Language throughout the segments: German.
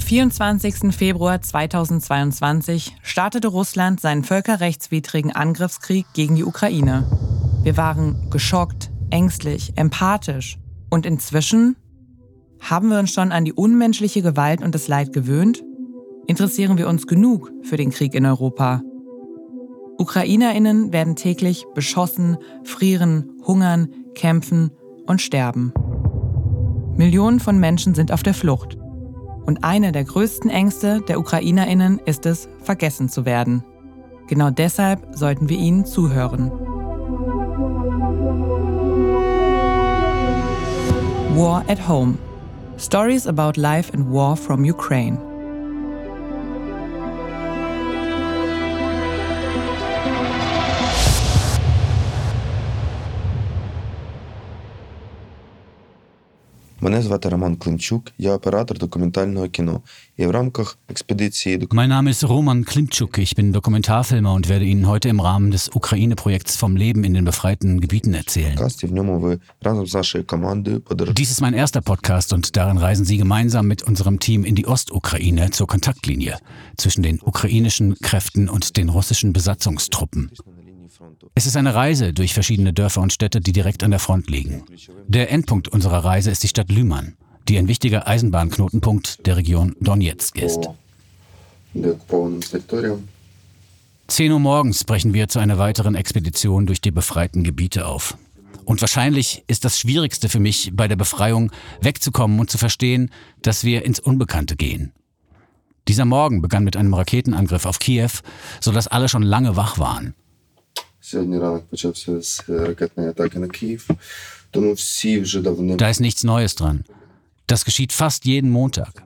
Am 24. Februar 2022 startete Russland seinen völkerrechtswidrigen Angriffskrieg gegen die Ukraine. Wir waren geschockt, ängstlich, empathisch. Und inzwischen? Haben wir uns schon an die unmenschliche Gewalt und das Leid gewöhnt? Interessieren wir uns genug für den Krieg in Europa? Ukrainerinnen werden täglich beschossen, frieren, hungern, kämpfen und sterben. Millionen von Menschen sind auf der Flucht. Und eine der größten Ängste der Ukrainerinnen ist es, vergessen zu werden. Genau deshalb sollten wir ihnen zuhören. War at Home. Stories about life and war from Ukraine. Мене звати Роман Климчук, я оператор документального кіно. І в рамках експедиції Mein Name ist Roman Klimczuk, ich bin Dokumentarfilmer und werde Ihnen heute im Rahmen des Ukraine-Projekts vom Leben in den befreiten Gebieten erzählen. подкасті в ньому ви разом з нашою командою подорожуєте. Dies ist mein erster Podcast und darin reisen Sie gemeinsam mit unserem Team in die Ostukraine zur Kontaktlinie zwischen den ukrainischen Kräften und den russischen Besatzungstruppen. Es ist eine Reise durch verschiedene Dörfer und Städte, die direkt an der Front liegen. Der Endpunkt unserer Reise ist die Stadt Lümann, die ein wichtiger Eisenbahnknotenpunkt der Region Donetsk ist. 10 Uhr morgens brechen wir zu einer weiteren Expedition durch die befreiten Gebiete auf. Und wahrscheinlich ist das Schwierigste für mich bei der Befreiung, wegzukommen und zu verstehen, dass wir ins Unbekannte gehen. Dieser Morgen begann mit einem Raketenangriff auf Kiew, sodass alle schon lange wach waren. Сьогодні ранок почався з е, ракетної атаки на Київ, тому всі вже давно Da ist nichts Neues dran. Das geschieht fast jeden Montag.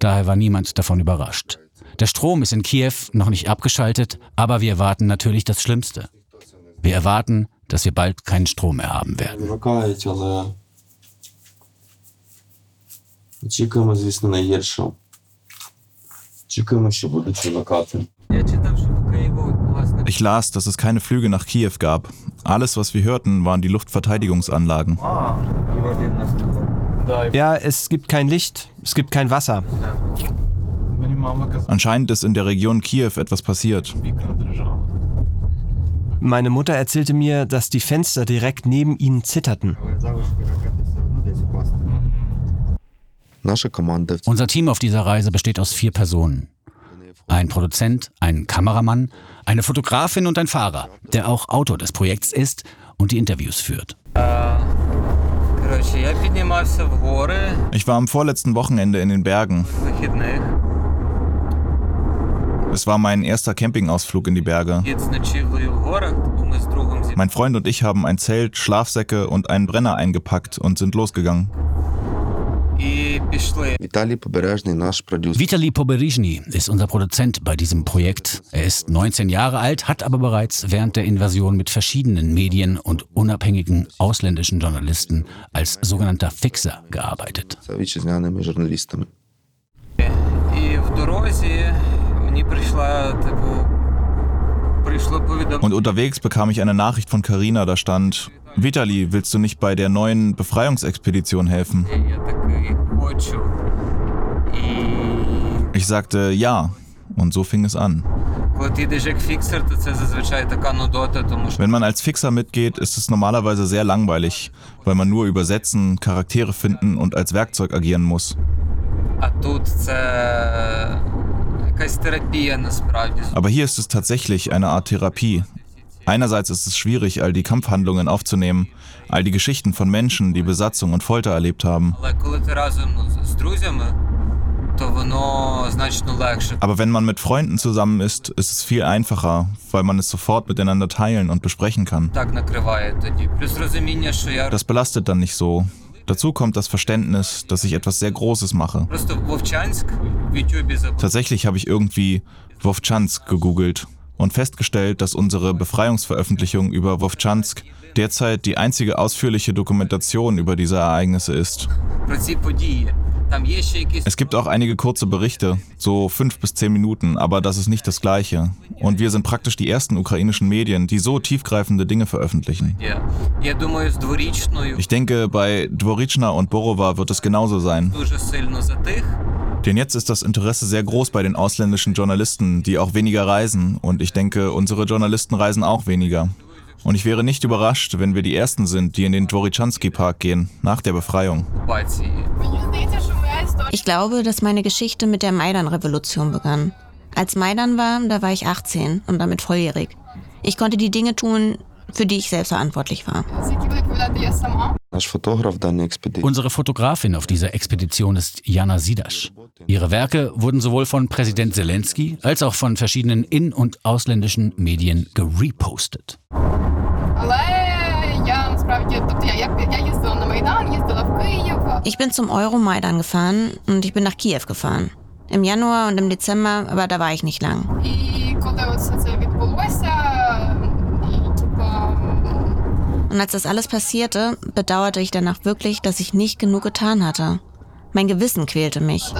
Daher war niemand davon überrascht. Der Strom ist in Kiew noch nicht abgeschaltet, aber wir erwarten natürlich das Schlimmste. Wir erwarten, dass wir bald keinen Strom mehr haben werden. Вимикають, але очікуємо, звісно, найгіршого. Очікуємо, що будуть вимикати. ich las, dass es keine Flüge nach Kiew gab. Alles, was wir hörten, waren die Luftverteidigungsanlagen. Ja, es gibt kein Licht, es gibt kein Wasser. Anscheinend ist in der Region Kiew etwas passiert. Meine Mutter erzählte mir, dass die Fenster direkt neben ihnen zitterten. Unser Team auf dieser Reise besteht aus vier Personen. Ein Produzent, ein Kameramann, eine Fotografin und ein Fahrer, der auch Autor des Projekts ist und die Interviews führt. Ich war am vorletzten Wochenende in den Bergen. Es war mein erster Campingausflug in die Berge. Mein Freund und ich haben ein Zelt, Schlafsäcke und einen Brenner eingepackt und sind losgegangen і пішли. Віталій Побережний, наш продюсер. Vitali Poberizhny ist unser Produzent bei diesem Projekt. Er ist 19 Jahre alt, hat aber bereits während der Invasion mit verschiedenen Medien und unabhängigen ausländischen Journalisten als sogenannter Fixer gearbeitet. з вітчизняними журналістами. І в дорозі мені прийшла, типу, прийшло повідомлення. Und unterwegs bekam ich eine Nachricht von Carina, da stand: Vitali, willst du nicht bei der neuen Befreiungsexpedition helfen? Ich sagte ja, und so fing es an. Wenn man als Fixer mitgeht, ist es normalerweise sehr langweilig, weil man nur übersetzen, Charaktere finden und als Werkzeug agieren muss. Aber hier ist es tatsächlich eine Art Therapie. Einerseits ist es schwierig, all die Kampfhandlungen aufzunehmen, all die Geschichten von Menschen, die Besatzung und Folter erlebt haben. Aber wenn man mit Freunden zusammen ist, ist es viel einfacher, weil man es sofort miteinander teilen und besprechen kann. Das belastet dann nicht so. Dazu kommt das Verständnis, dass ich etwas sehr Großes mache. Tatsächlich habe ich irgendwie Wovchansk gegoogelt und festgestellt, dass unsere Befreiungsveröffentlichung über Wovchansk derzeit die einzige ausführliche Dokumentation über diese Ereignisse ist. Es gibt auch einige kurze Berichte, so fünf bis zehn Minuten, aber das ist nicht das Gleiche. Und wir sind praktisch die ersten ukrainischen Medien, die so tiefgreifende Dinge veröffentlichen. Ich denke, bei Dvorichna und Borova wird es genauso sein. Denn jetzt ist das Interesse sehr groß bei den ausländischen Journalisten, die auch weniger reisen. Und ich denke, unsere Journalisten reisen auch weniger. Und ich wäre nicht überrascht, wenn wir die Ersten sind, die in den Dvorichanski-Park gehen, nach der Befreiung. Ich glaube, dass meine Geschichte mit der Maidan-Revolution begann. Als Maidan war, da war ich 18 und damit volljährig. Ich konnte die Dinge tun, für die ich selbst verantwortlich war. Unsere Fotografin auf dieser Expedition ist Jana Sidasch. Ihre Werke wurden sowohl von Präsident Zelensky als auch von verschiedenen in- und ausländischen Medien gerepostet. Ich bin zum Euromaidan gefahren und ich bin nach Kiew gefahren. Im Januar und im Dezember, aber da war ich nicht lang. Und als das alles passierte, bedauerte ich danach wirklich, dass ich nicht genug getan hatte. Mein Gewissen quälte mich.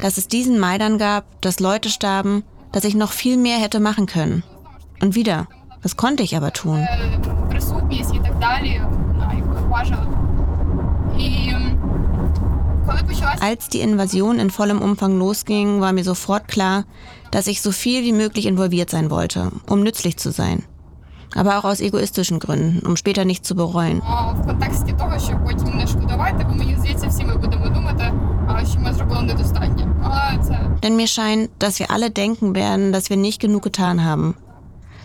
Dass es diesen Maidan gab, dass Leute starben, dass ich noch viel mehr hätte machen können. Und wieder, was konnte ich aber tun. Als die Invasion in vollem Umfang losging, war mir sofort klar, dass ich so viel wie möglich involviert sein wollte, um nützlich zu sein. Aber auch aus egoistischen Gründen, um später nicht zu bereuen. Denn mir scheint, dass wir alle denken werden, dass wir nicht genug getan haben.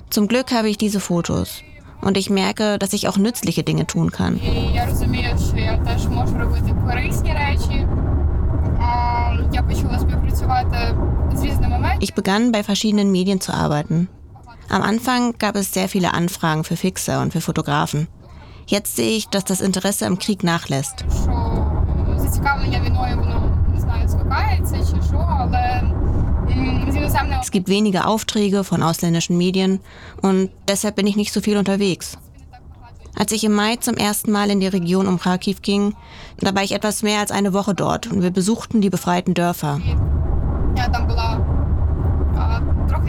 Zum Glück habe ich diese Fotos. Und ich merke, dass ich auch nützliche Dinge tun kann. Ich verstehe, dass ich auch ich begann bei verschiedenen Medien zu arbeiten. Am Anfang gab es sehr viele Anfragen für Fixer und für Fotografen. Jetzt sehe ich, dass das Interesse am Krieg nachlässt. Es gibt wenige Aufträge von ausländischen Medien und deshalb bin ich nicht so viel unterwegs. Als ich im Mai zum ersten Mal in die Region um Kharkiv ging, da war ich etwas mehr als eine Woche dort und wir besuchten die befreiten Dörfer. Ja, dann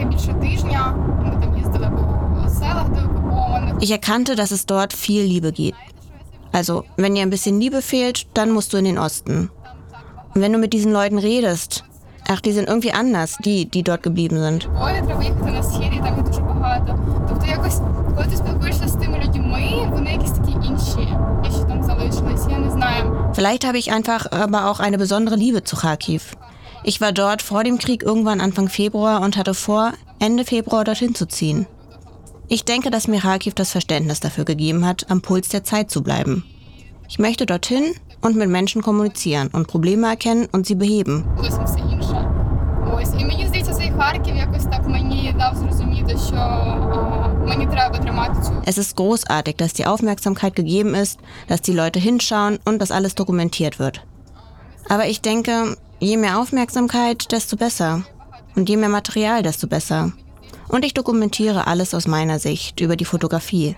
а, трохи більше тижня. Ми там їздили по селах деокупованих. Ich erkannte, dass es dort viel Liebe gibt. Also, wenn dir ein bisschen Liebe fehlt, dann musst du in den Osten. Und wenn du mit diesen Leuten redest, ach, die sind irgendwie anders, die, die dort geblieben sind. Ой, треба їхати на схід, і там їх дуже багато. Тобто якось, коли ти спілкуєшся з тими людьми, вони якісь такі інші, які ще там залишились. Я не знаю. Vielleicht habe ich einfach aber auch eine besondere Liebe zu Kharkiv. Ich war dort vor dem Krieg irgendwann Anfang Februar und hatte vor, Ende Februar dorthin zu ziehen. Ich denke, dass mir Kharkiv das Verständnis dafür gegeben hat, am Puls der Zeit zu bleiben. Ich möchte dorthin und mit Menschen kommunizieren und Probleme erkennen und sie beheben. Es ist großartig, dass die Aufmerksamkeit gegeben ist, dass die Leute hinschauen und dass alles dokumentiert wird. Aber ich denke, je mehr Aufmerksamkeit, desto besser. Und je mehr Material, desto besser. Und ich dokumentiere alles aus meiner Sicht über die Fotografie.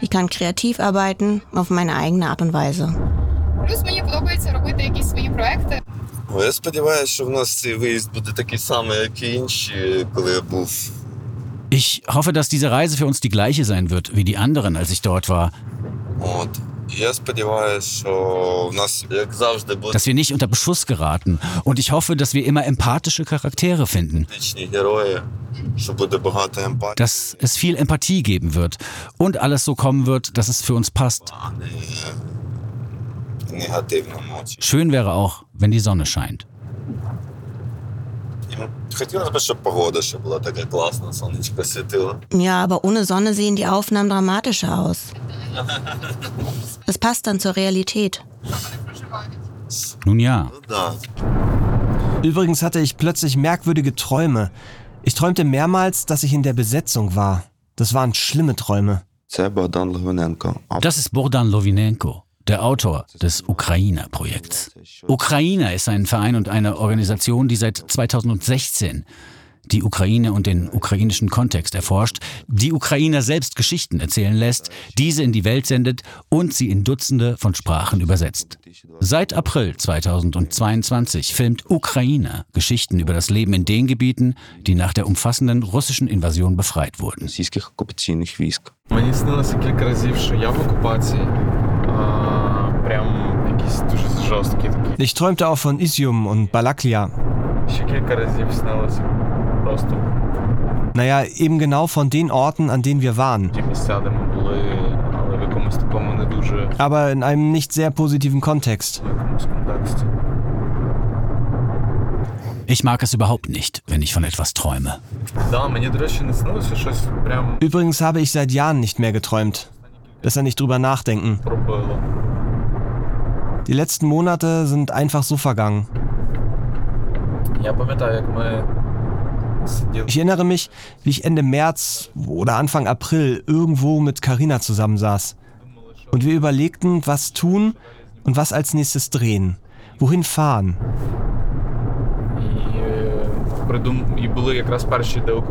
Ich kann kreativ arbeiten auf meine eigene Art und Weise. Плюс мені подобається робити якісь свої проекти. О, Я сподіваюся, що в нас цей виїзд буде такий самий, як і інші, коли я був. Ich hoffe, dass diese Reise für uns die gleiche sein wird wie die anderen, als ich dort war. От. dass wir nicht unter Beschuss geraten. Und ich hoffe, dass wir immer empathische Charaktere finden. Dass es viel Empathie geben wird und alles so kommen wird, dass es für uns passt. Schön wäre auch, wenn die Sonne scheint. І Хотілося б, щоб погода ще була така класна, сонечко світило. Ja, aber ohne Sonne sehen die Aufnahmen dramatischer aus. Es passt dann zur Realität. Nun ja, Ну так. Übrigens hatte ich plötzlich merkwürdige Träume. Ich träumte mehrmals, dass ich in der Besetzung war. Das waren schlimme Träume. Це Богдан Логвиненко. автор das ist Bogdan Lovinenko, der Autor des Ukrainer-Projekts. Ukrainer ist ein Verein und eine Organisation, die seit 2016 die Ukraine und den ukrainischen Kontext erforscht, die Ukrainer selbst Geschichten erzählen lässt, diese in die Welt sendet und sie in Dutzende von Sprachen übersetzt. Seit April 2022 filmt Ukrainer Geschichten über das Leben in den Gebieten, die nach der umfassenden russischen Invasion befreit wurden. російських окупаційних військ. Мені снилося кілька разів, що я в окупації. ich träumte auch von Isium und Balaklia. Naja, eben genau von den Orten, an denen wir waren. Aber in einem nicht sehr positiven Kontext. Ich mag es überhaupt nicht, wenn ich von etwas träume. Übrigens habe ich seit Jahren nicht mehr geträumt. Besser nicht drüber nachdenken. Die letzten Monate sind einfach so vergangen. Ich erinnere mich, wie ich Ende März oder Anfang April irgendwo mit Karina zusammensaß. Und wir überlegten, was tun und was als nächstes drehen, wohin fahren.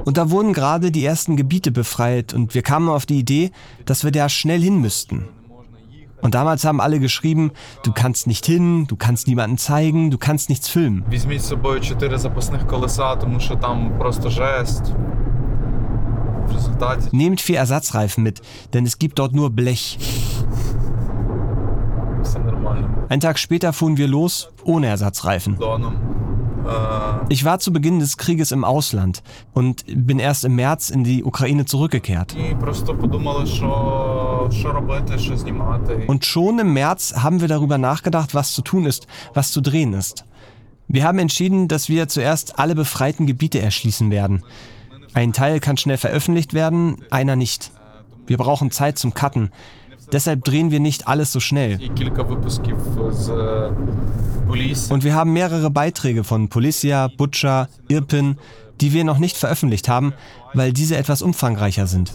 Und da wurden gerade die ersten Gebiete befreit und wir kamen auf die Idee, dass wir da schnell hin müssten. Und damals haben alle geschrieben, du kannst nicht hin, du kannst niemanden zeigen, du kannst nichts filmen. Nehmt vier Ersatzreifen mit, denn es gibt dort nur Blech. Ein Tag später fuhren wir los ohne Ersatzreifen. Ich war zu Beginn des Krieges im Ausland und bin erst im März in die Ukraine zurückgekehrt. Und schon im März haben wir darüber nachgedacht, was zu tun ist, was zu drehen ist. Wir haben entschieden, dass wir zuerst alle befreiten Gebiete erschließen werden. Ein Teil kann schnell veröffentlicht werden, einer nicht. Wir brauchen Zeit zum Cutten. Deshalb drehen wir nicht alles so schnell. Und wir haben mehrere Beiträge von Policia, Butcher, Irpin, die wir noch nicht veröffentlicht haben, weil diese etwas umfangreicher sind.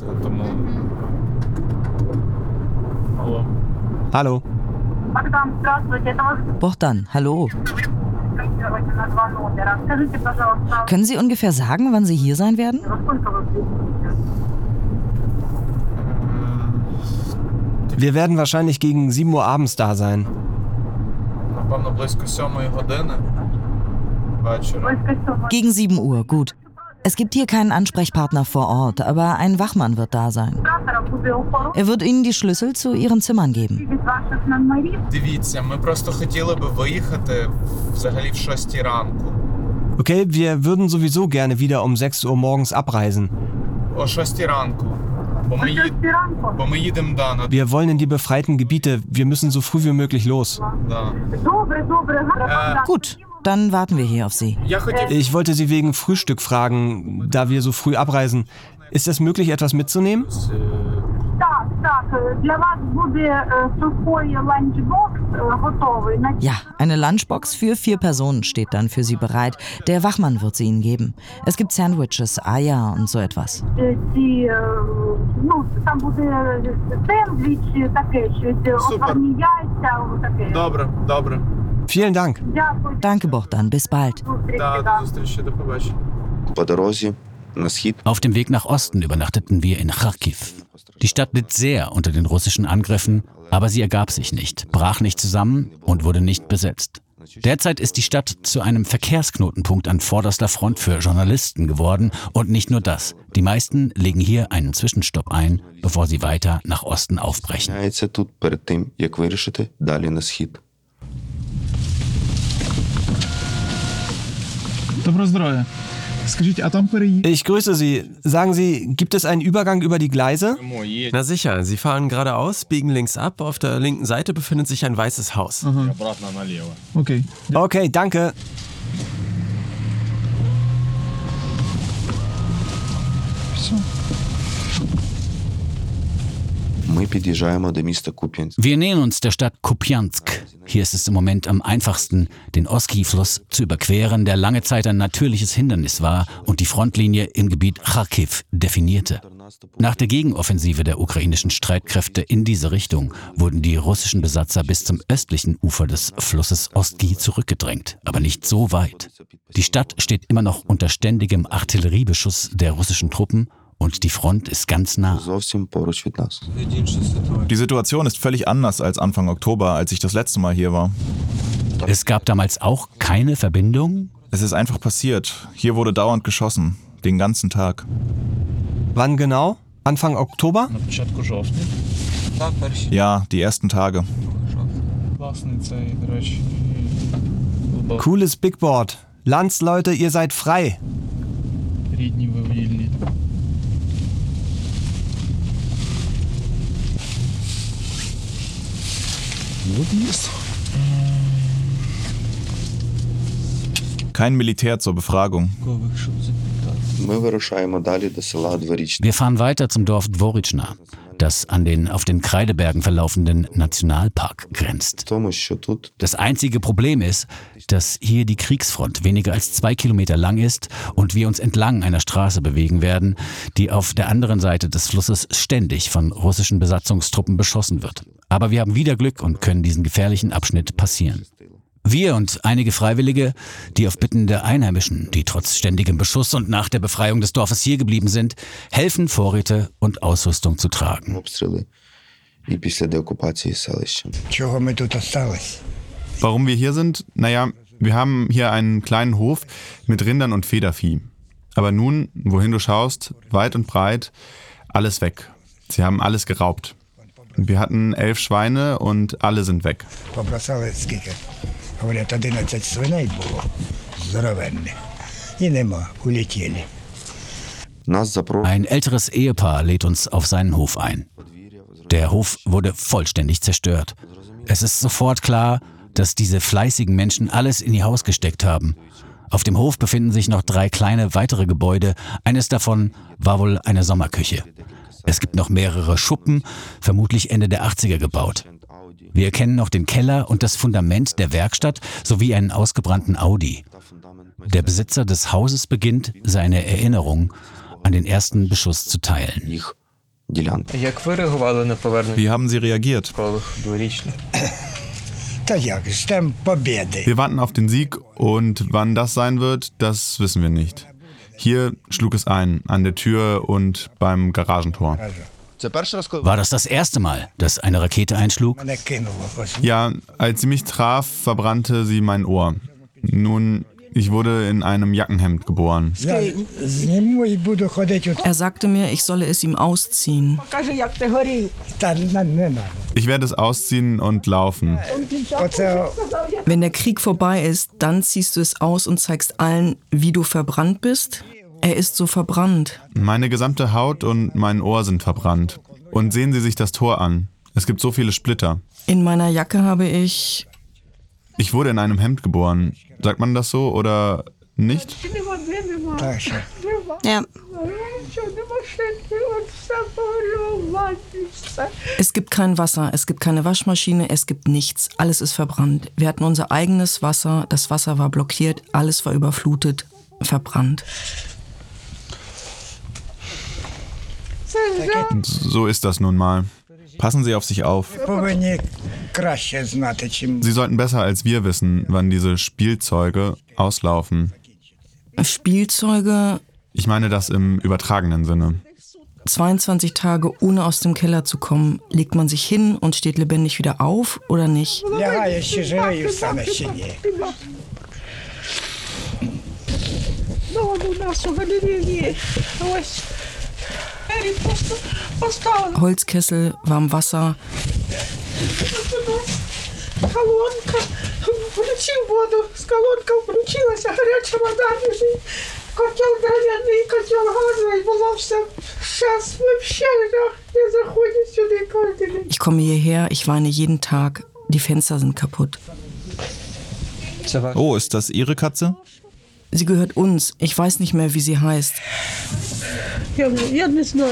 Hallo. Bogdan, hallo. Können Sie ungefähr sagen, wann Sie hier sein werden? Wir werden wahrscheinlich gegen 7 Uhr abends da sein. Напевно, близько сьомої години вечора. Близко семи. Gegen 7 Uhr, gut. Es gibt hier keinen Ansprechpartner vor Ort, aber ein Wachmann wird da sein. Оператора буде охорона Er wird Ihnen die Schlüssel zu Ihren Zimmern geben. від ваших номерів. Дивіться, ми просто хотіли би виїхати взагалі в шостій ранку. Okay, wir würden sowieso gerne wieder um 6 Uhr morgens abreisen. О шостій ранку. Wir wollen in die befreiten Gebiete. Wir müssen so früh wie möglich los. Gut, dann warten wir hier auf Sie. Ich wollte Sie wegen Frühstück fragen, da wir so früh abreisen. Ist es möglich, etwas mitzunehmen? Ja, eine Lunchbox für vier Personen steht dann für sie bereit. Der Wachmann wird sie ihnen geben. Es gibt Sandwiches, Eier und so etwas. Super. Vielen Dank. Danke, Bogdan. Bis bald. Зустрічі, Да, да. до зустрічі, до побачення. По дорозі на схід Auf dem Weg nach Osten übernachteten wir in Kharkiv. Die Stadt litt sehr unter den russischen Angriffen, aber sie ergab sich nicht, brach nicht zusammen und wurde nicht besetzt. Derzeit ist die Stadt zu einem Verkehrsknotenpunkt an vorderster Front für Journalisten geworden und nicht nur das. Die meisten legen hier einen Zwischenstopp ein, bevor sie weiter nach Osten aufbrechen. Міняється тут Ich grüße Sie. Sagen Sie, gibt es einen Übergang über die Gleise? Na sicher, Sie fahren geradeaus, biegen links ab. Auf der linken Seite befindet sich ein weißes Haus. Aha. Okay. Okay, danke. So. Wir nähern uns der Stadt Kupiansk. Hier ist es im Moment am einfachsten, den Oski-Fluss zu überqueren, der lange Zeit ein natürliches Hindernis war und die Frontlinie im Gebiet Kharkiv definierte. Nach der Gegenoffensive der ukrainischen Streitkräfte in diese Richtung wurden die russischen Besatzer bis zum östlichen Ufer des Flusses Oski zurückgedrängt, aber nicht so weit. Die Stadt steht immer noch unter ständigem Artilleriebeschuss der russischen Truppen und die Front ist ganz nah. Die Situation ist völlig anders als Anfang Oktober, als ich das letzte Mal hier war. Es gab damals auch keine Verbindung? Es ist einfach passiert. Hier wurde dauernd geschossen. Den ganzen Tag. Wann genau? Anfang Oktober? Ja, die ersten Tage. Cooles Bigboard. Landsleute, ihr seid frei. Smoothies? Kein Militär zur Befragung. Wir fahren weiter zum Dorf Dvoritschna, das an den auf den Kreidebergen verlaufenden Nationalpark grenzt. Das einzige Problem ist, dass hier die Kriegsfront weniger als zwei Kilometer lang ist und wir uns entlang einer Straße bewegen werden, die auf der anderen Seite des Flusses ständig von russischen Besatzungstruppen beschossen wird. Aber wir haben wieder Glück und können diesen gefährlichen Abschnitt passieren. Wir und einige Freiwillige, die auf Bitten der Einheimischen, die trotz ständigem Beschuss und nach der Befreiung des Dorfes hier geblieben sind, helfen, Vorräte und Ausrüstung zu tragen. Warum wir hier sind? Naja, wir haben hier einen kleinen Hof mit Rindern und Federvieh. Aber nun, wohin du schaust, weit und breit, alles weg. Sie haben alles geraubt. Wir hatten elf Schweine und alle sind weg. Ein älteres Ehepaar lädt uns auf seinen Hof ein. Der Hof wurde vollständig zerstört. Es ist sofort klar, dass diese fleißigen Menschen alles in ihr Haus gesteckt haben. Auf dem Hof befinden sich noch drei kleine weitere Gebäude. Eines davon war wohl eine Sommerküche. Es gibt noch mehrere Schuppen, vermutlich Ende der 80er gebaut. Wir erkennen noch den Keller und das Fundament der Werkstatt sowie einen ausgebrannten Audi. Der Besitzer des Hauses beginnt, seine Erinnerung an den ersten Beschuss zu teilen. Wie haben Sie reagiert? Wir warten auf den Sieg und wann das sein wird, das wissen wir nicht. Hier schlug es ein, an der Tür und beim Garagentor. War das das erste Mal, dass eine Rakete einschlug? Ja, als sie mich traf, verbrannte sie mein Ohr. Nun, ich wurde in einem Jackenhemd geboren. Er sagte mir, ich solle es ihm ausziehen. Ich werde es ausziehen und laufen. Wenn der Krieg vorbei ist, dann ziehst du es aus und zeigst allen, wie du verbrannt bist. Er ist so verbrannt. Meine gesamte Haut und mein Ohr sind verbrannt. Und sehen Sie sich das Tor an. Es gibt so viele Splitter. In meiner Jacke habe ich ich wurde in einem Hemd geboren. Sagt man das so oder nicht? Ja. Es gibt kein Wasser, es gibt keine Waschmaschine, es gibt nichts. Alles ist verbrannt. Wir hatten unser eigenes Wasser, das Wasser war blockiert, alles war überflutet, verbrannt. So ist das nun mal. Passen Sie auf sich auf. Sie sollten besser als wir wissen, wann diese Spielzeuge auslaufen. Spielzeuge? Ich meine das im übertragenen Sinne. 22 Tage ohne aus dem Keller zu kommen, legt man sich hin und steht lebendig wieder auf oder nicht? Holzkessel, warm Wasser. Ich komme hierher, ich weine jeden Tag. Die Fenster sind kaputt. Oh, ist das Ihre Katze? Sie gehört uns. Ich weiß nicht mehr, wie sie heißt.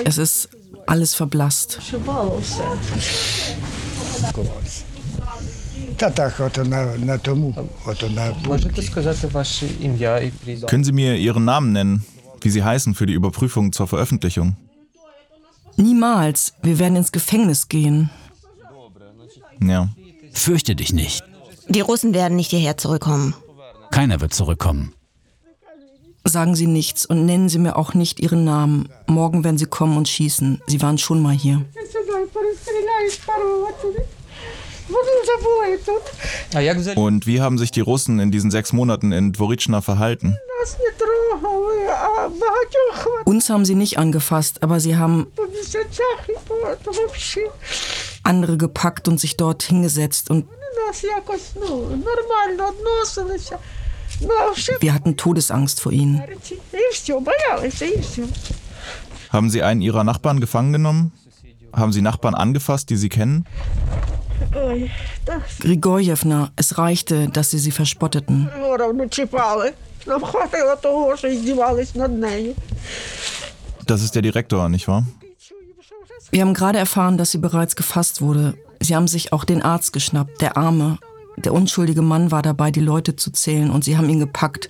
Es ist alles verblasst. Können Sie mir Ihren Namen nennen, wie Sie heißen für die Überprüfung zur Veröffentlichung? Niemals. Wir werden ins Gefängnis gehen. Ja. Fürchte dich nicht. Die Russen werden nicht hierher zurückkommen. Keiner wird zurückkommen. Sagen Sie nichts und nennen Sie mir auch nicht Ihren Namen. Morgen werden Sie kommen und schießen. Sie waren schon mal hier. Und wie haben sich die Russen in diesen sechs Monaten in Dvoritschna verhalten? Uns haben sie nicht angefasst, aber sie haben andere gepackt und sich dort hingesetzt und wir hatten Todesangst vor ihnen. Haben Sie einen Ihrer Nachbarn gefangen genommen? Haben Sie Nachbarn angefasst, die Sie kennen? Grigorjewna, es reichte, dass sie sie verspotteten. Das ist der Direktor, nicht wahr? Wir haben gerade erfahren, dass sie bereits gefasst wurde. Sie haben sich auch den Arzt geschnappt, der Arme. Der unschuldige Mann war dabei, die Leute zu zählen und sie haben ihn gepackt.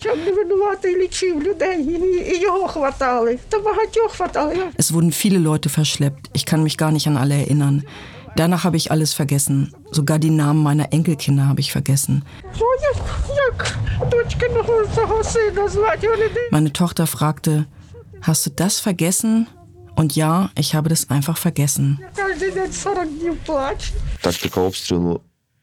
Es wurden viele Leute verschleppt. Ich kann mich gar nicht an alle erinnern. Danach habe ich alles vergessen. Sogar die Namen meiner Enkelkinder habe ich vergessen. Meine Tochter fragte, hast du das vergessen? Und ja, ich habe das einfach vergessen.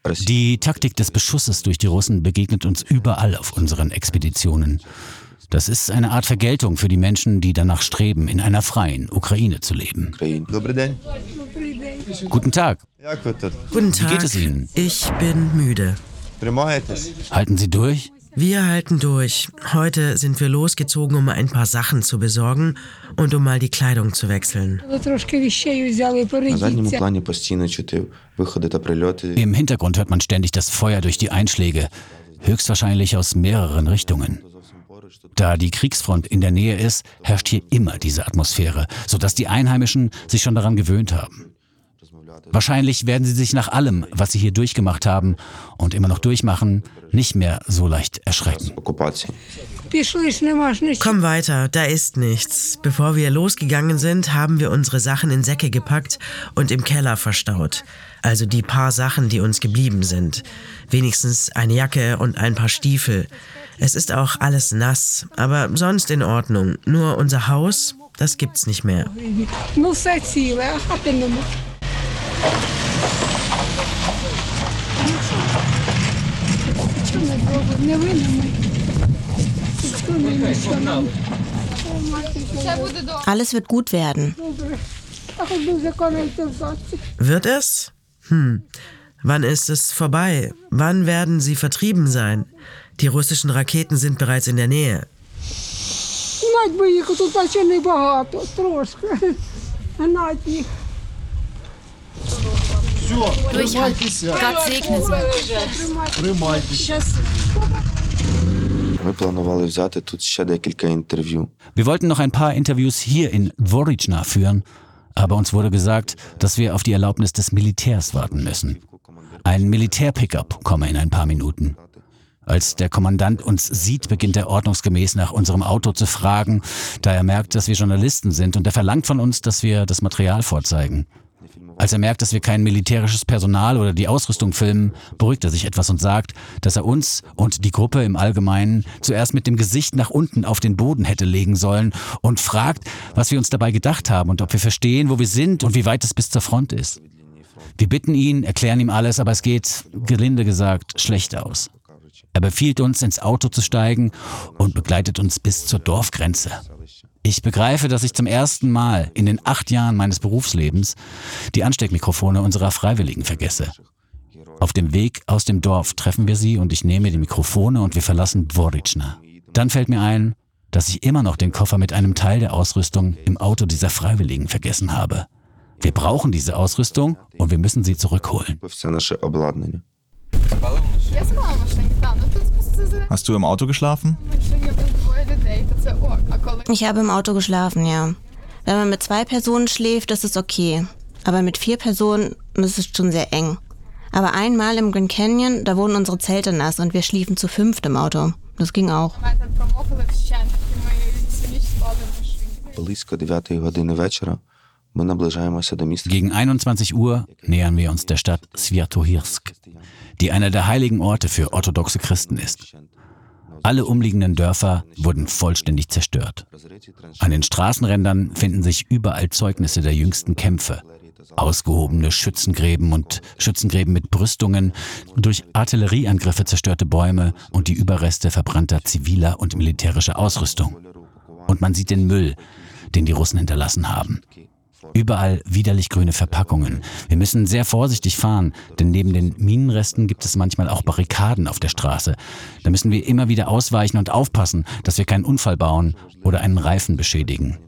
Die Taktik des Beschusses durch die Russen begegnet uns überall auf unseren Expeditionen. Das ist eine Art Vergeltung für die Menschen, die danach streben, in einer freien Ukraine zu leben. Guten Tag. Guten Tag. Wie geht es Ihnen? Ich bin müde. Halten Sie durch? Wir halten durch. Heute sind wir losgezogen, um ein paar Sachen zu besorgen und um mal die Kleidung zu wechseln. Im Hintergrund hört man ständig das Feuer durch die Einschläge, höchstwahrscheinlich aus mehreren Richtungen. Da die Kriegsfront in der Nähe ist, herrscht hier immer diese Atmosphäre, sodass die Einheimischen sich schon daran gewöhnt haben. Wahrscheinlich werden sie sich nach allem, was sie hier durchgemacht haben und immer noch durchmachen, nicht mehr so leicht erschrecken. Komm weiter, da ist nichts. Bevor wir losgegangen sind, haben wir unsere Sachen in Säcke gepackt und im Keller verstaut. Also die paar Sachen, die uns geblieben sind. Wenigstens eine Jacke und ein paar Stiefel. Es ist auch alles nass, aber sonst in Ordnung. Nur unser Haus, das gibt's nicht mehr. Alles wird gut werden. Wird es? Hm. Wann ist es vorbei? Wann werden sie vertrieben sein? Die russischen Raketen sind bereits in der Nähe. Gott segne Sie. Wir wollten noch ein paar Interviews hier in Dvoritschna führen, aber uns wurde gesagt, dass wir auf die Erlaubnis des Militärs warten müssen. Ein Militär-Pickup komme in ein paar Minuten. Als der Kommandant uns sieht, beginnt er ordnungsgemäß nach unserem Auto zu fragen, da er merkt, dass wir Journalisten sind und er verlangt von uns, dass wir das Material vorzeigen. Als er merkt, dass wir kein militärisches Personal oder die Ausrüstung filmen, beruhigt er sich etwas und sagt, dass er uns und die Gruppe im Allgemeinen zuerst mit dem Gesicht nach unten auf den Boden hätte legen sollen und fragt, was wir uns dabei gedacht haben und ob wir verstehen, wo wir sind und wie weit es bis zur Front ist. Wir bitten ihn, erklären ihm alles, aber es geht, gelinde gesagt, schlecht aus. Er befiehlt uns, ins Auto zu steigen und begleitet uns bis zur Dorfgrenze. Ich begreife, dass ich zum ersten Mal in den acht Jahren meines Berufslebens die Ansteckmikrofone unserer Freiwilligen vergesse. Auf dem Weg aus dem Dorf treffen wir sie und ich nehme die Mikrofone und wir verlassen Dvoritschna. Dann fällt mir ein, dass ich immer noch den Koffer mit einem Teil der Ausrüstung im Auto dieser Freiwilligen vergessen habe. Wir brauchen diese Ausrüstung und wir müssen sie zurückholen. Hast du im Auto geschlafen? Ich habe im Auto geschlafen, ja. Wenn man mit zwei Personen schläft, ist es okay. Aber mit vier Personen ist es schon sehr eng. Aber einmal im Grand Canyon, da wurden unsere Zelte nass und wir schliefen zu fünft im Auto. Das ging auch. Gegen 21 Uhr nähern wir uns der Stadt Sviatohirsk, die einer der heiligen Orte für orthodoxe Christen ist. Alle umliegenden Dörfer wurden vollständig zerstört. An den Straßenrändern finden sich überall Zeugnisse der jüngsten Kämpfe. Ausgehobene Schützengräben und Schützengräben mit Brüstungen, durch Artillerieangriffe zerstörte Bäume und die Überreste verbrannter ziviler und militärischer Ausrüstung. Und man sieht den Müll, den die Russen hinterlassen haben. Überall widerlich grüne Verpackungen. Wir müssen sehr vorsichtig fahren, denn neben den Minenresten gibt es manchmal auch Barrikaden auf der Straße. Da müssen wir immer wieder ausweichen und aufpassen, dass wir keinen Unfall bauen oder einen Reifen beschädigen.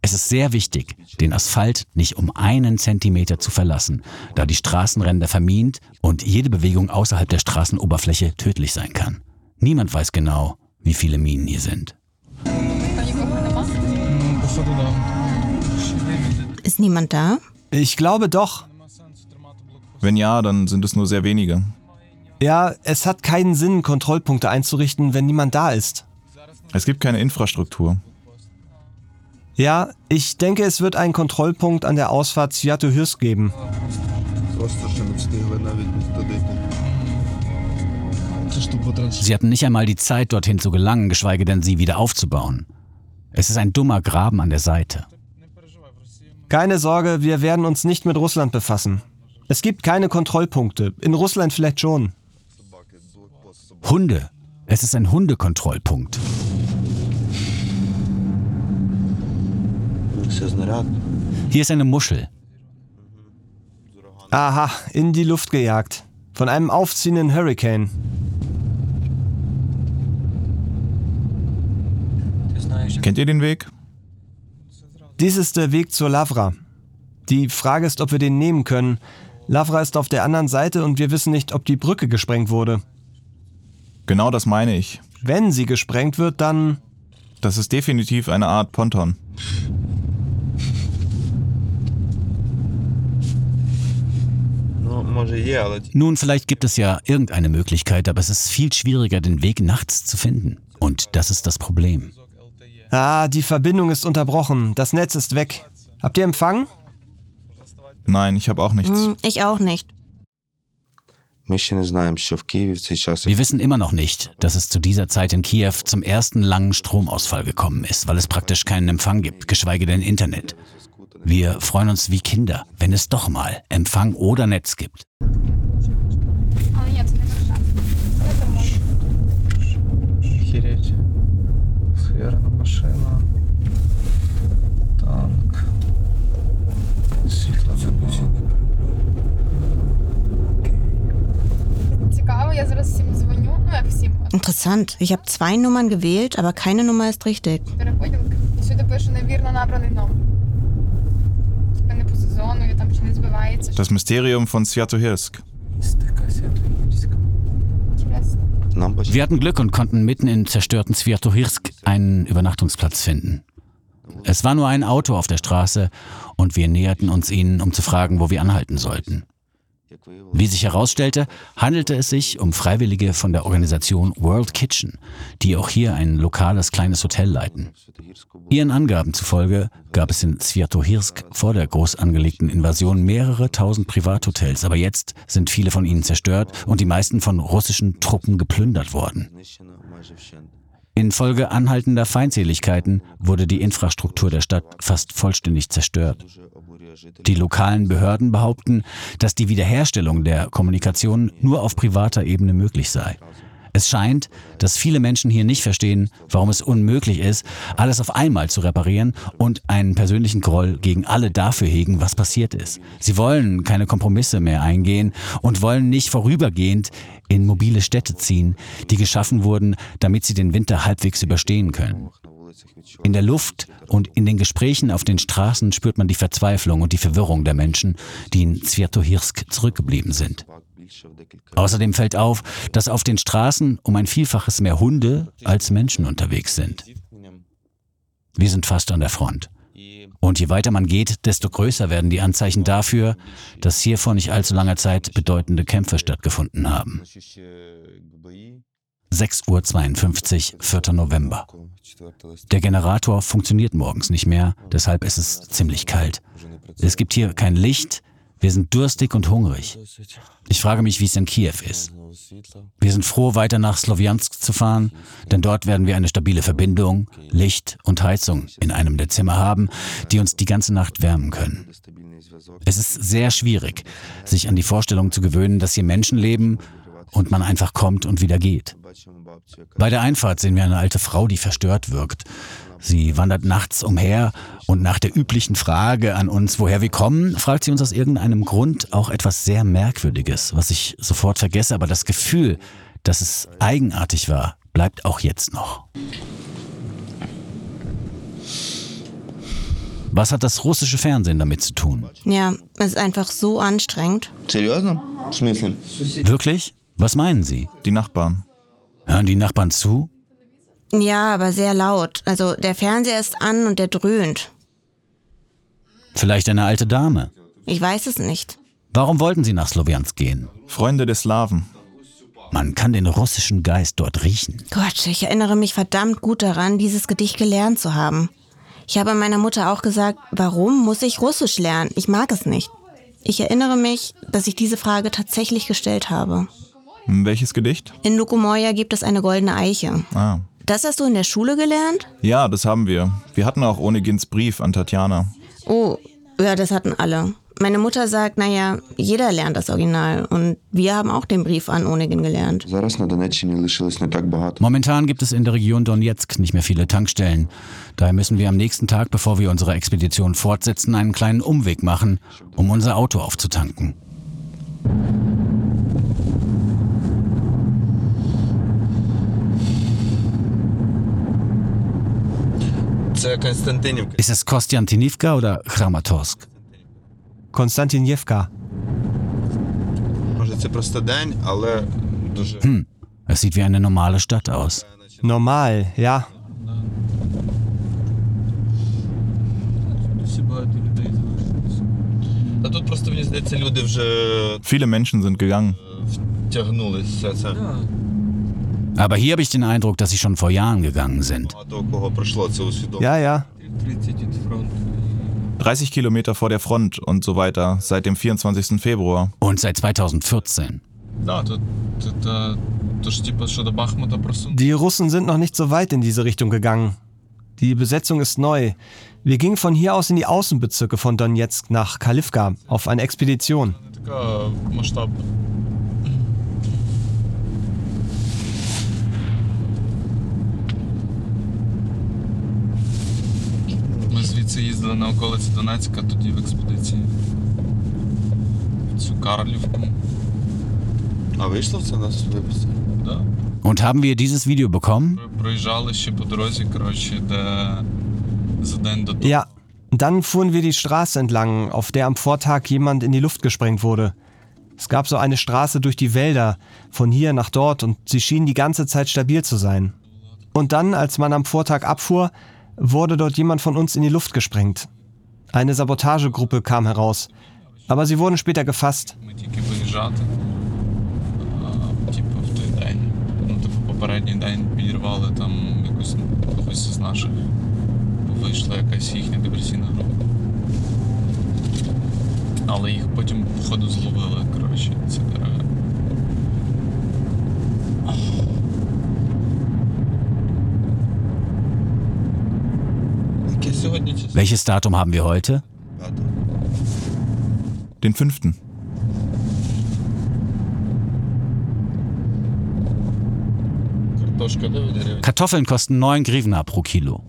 Es ist sehr wichtig, den Asphalt nicht um einen Zentimeter zu verlassen, da die Straßenränder vermint und jede Bewegung außerhalb der Straßenoberfläche tödlich sein kann. Niemand weiß genau, wie viele Minen hier sind. Ist niemand da? Ich glaube doch. Wenn ja, dann sind es nur sehr wenige. Ja, es hat keinen Sinn, Kontrollpunkte einzurichten, wenn niemand da ist. Es gibt keine Infrastruktur. Ja, ich denke, es wird einen Kontrollpunkt an der Ausfahrt Sviatohirsk geben. Sie hatten nicht einmal die Zeit, dorthin zu gelangen, geschweige denn sie wieder aufzubauen. Es ist ein dummer Graben an der Seite. Keine Sorge, wir werden uns nicht mit Russland befassen. Es gibt keine Kontrollpunkte. In Russland vielleicht schon. Hunde. Es ist ein Hundekontrollpunkt. Hier ist eine Muschel. Aha, in die Luft gejagt. Von einem aufziehenden Hurricane. Kennt ihr den Weg? Dies ist der Weg zur Lavra. Die Frage ist, ob wir den nehmen können. Lavra ist auf der anderen Seite und wir wissen nicht, ob die Brücke gesprengt wurde. Genau das meine ich. Wenn sie gesprengt wird, dann. Das ist definitiv eine Art Ponton. Nun, vielleicht gibt es ja irgendeine Möglichkeit, aber es ist viel schwieriger, den Weg nachts zu finden. Und das ist das Problem. Ah, die Verbindung ist unterbrochen. Das Netz ist weg. Habt ihr Empfang? Nein, ich habe auch nichts. Hm, ich auch nicht. Wir wissen immer noch nicht, dass es zu dieser Zeit in Kiew zum ersten langen Stromausfall gekommen ist, weil es praktisch keinen Empfang gibt, geschweige denn Internet. Wir freuen uns wie Kinder, wenn es doch mal Empfang oder Netz gibt. Схерена машина. Танк. Світло Цікаво, я зараз всім дзвоню. Ну, як всім. Interessant. Ich habe zwei Nummern gewählt, aber keine Nummer ist richtig. Переподілки. І сюди пише невірно набраний номер. Типа не по сезону, і там чи не збивається. Das Mysterium von Sviatohirsk. wir hatten Glück und konnten mitten in zerstörten Sviatohirsk einen Übernachtungsplatz finden. Es war nur ein Auto auf der Straße und wir näherten uns ihnen, um zu fragen, wo wir anhalten sollten. Wie sich herausstellte, handelte es sich um Freiwillige von der Organisation World Kitchen, die auch hier ein lokales kleines Hotel leiten. Ihren Angaben zufolge gab es in Sviatohirsk vor der groß angelegten Invasion mehrere tausend Privathotels, aber jetzt sind viele von ihnen zerstört und die meisten von russischen Truppen geplündert worden. Infolge anhaltender Feindseligkeiten wurde die Infrastruktur der Stadt fast vollständig zerstört. Die lokalen Behörden behaupten, dass die Wiederherstellung der Kommunikation nur auf privater Ebene möglich sei. Es scheint, dass viele Menschen hier nicht verstehen, warum es unmöglich ist, alles auf einmal zu reparieren und einen persönlichen Groll gegen alle dafür hegen, was passiert ist. Sie wollen keine Kompromisse mehr eingehen und wollen nicht vorübergehend in mobile Städte ziehen, die geschaffen wurden, damit sie den Winter halbwegs überstehen können. In der Luft und in den Gesprächen auf den Straßen spürt man die Verzweiflung und die Verwirrung der Menschen, die in Sviatohirsk zurückgeblieben sind. Außerdem fällt auf, dass auf den Straßen um ein Vielfaches mehr Hunde als Menschen unterwegs sind. Wir sind fast an der Front. Und je weiter man geht, desto größer werden die Anzeichen dafür, dass hier vor nicht allzu langer Zeit bedeutende Kämpfe stattgefunden haben. 6.52 Uhr, 4. November. Der Generator funktioniert morgens nicht mehr, deshalb ist es ziemlich kalt. Es gibt hier kein Licht, wir sind durstig und hungrig. Ich frage mich, wie es in Kiew ist. Wir sind froh, weiter nach Slowiansk zu fahren, denn dort werden wir eine stabile Verbindung, Licht und Heizung in einem der Zimmer haben, die uns die ganze Nacht wärmen können. Es ist sehr schwierig, sich an die Vorstellung zu gewöhnen, dass hier Menschen leben und man einfach kommt und wieder geht. Bei der Einfahrt sehen wir eine alte Frau, die verstört wirkt. Sie wandert nachts umher und nach der üblichen Frage an uns, woher wir kommen, fragt sie uns aus irgendeinem Grund auch etwas sehr Merkwürdiges, was ich sofort vergesse, aber das Gefühl, dass es eigenartig war, bleibt auch jetzt noch. Was hat das russische Fernsehen damit zu tun? Ja, es ist einfach so anstrengend. Wirklich? Was meinen Sie? Die Nachbarn. Hören die Nachbarn zu? Ja, aber sehr laut. Also der Fernseher ist an und der dröhnt. Vielleicht eine alte Dame. Ich weiß es nicht. Warum wollten Sie nach Slowiansk gehen? Freunde der Slawen. Man kann den russischen Geist dort riechen. Gott, ich erinnere mich verdammt gut daran, dieses Gedicht gelernt zu haben. Ich habe meiner Mutter auch gesagt, warum muss ich Russisch lernen? Ich mag es nicht. Ich erinnere mich, dass ich diese Frage tatsächlich gestellt habe. Welches Gedicht? In Lukumoya gibt es eine goldene Eiche. Ah. Das hast du in der Schule gelernt? Ja, das haben wir. Wir hatten auch Onegins Brief an Tatjana. Oh, ja, das hatten alle. Meine Mutter sagt, naja, jeder lernt das Original. Und wir haben auch den Brief an Onegin gelernt. Momentan gibt es in der Region Donetsk nicht mehr viele Tankstellen. Daher müssen wir am nächsten Tag, bevor wir unsere Expedition fortsetzen, einen kleinen Umweg machen, um unser Auto aufzutanken. Ist es Kostjantinivka oder Kramatorsk? Konstantinjewka. Hm, es sieht wie eine normale Stadt aus. Normal, ja. Viele Menschen sind gegangen. Aber hier habe ich den Eindruck, dass sie schon vor Jahren gegangen sind. Ja, ja. 30 Kilometer vor der Front und so weiter, seit dem 24. Februar. Und seit 2014. Die Russen sind noch nicht so weit in diese Richtung gegangen. Die Besetzung ist neu. Wir gingen von hier aus in die Außenbezirke von Donetsk nach Kalivka auf eine Expedition. Ми звідси їздили на околиці Донецька, тоді в експедиції. В цю Карлівку. А вийшло це нас випустити? Да. Und haben wir dieses Video bekommen? Проїжджали ще по дорозі, коротше, де за день до того. Ja, dann fuhren wir die Straße entlang, auf der am Vortag jemand in die Luft gesprengt wurde. Es gab so eine Straße durch die Wälder, von hier nach dort, und sie schien die ganze Zeit stabil zu sein. Und dann, als man am Vortag abfuhr, wurde dort jemand von uns in die Luft gesprengt. Eine Sabotagegruppe kam heraus, aber sie wurden später gefasst. Ми тільки виїжджати. А, Типу в той Welches Datum haben wir heute? Den fünften. Kartoffeln kosten 9 Grivna pro Kilo.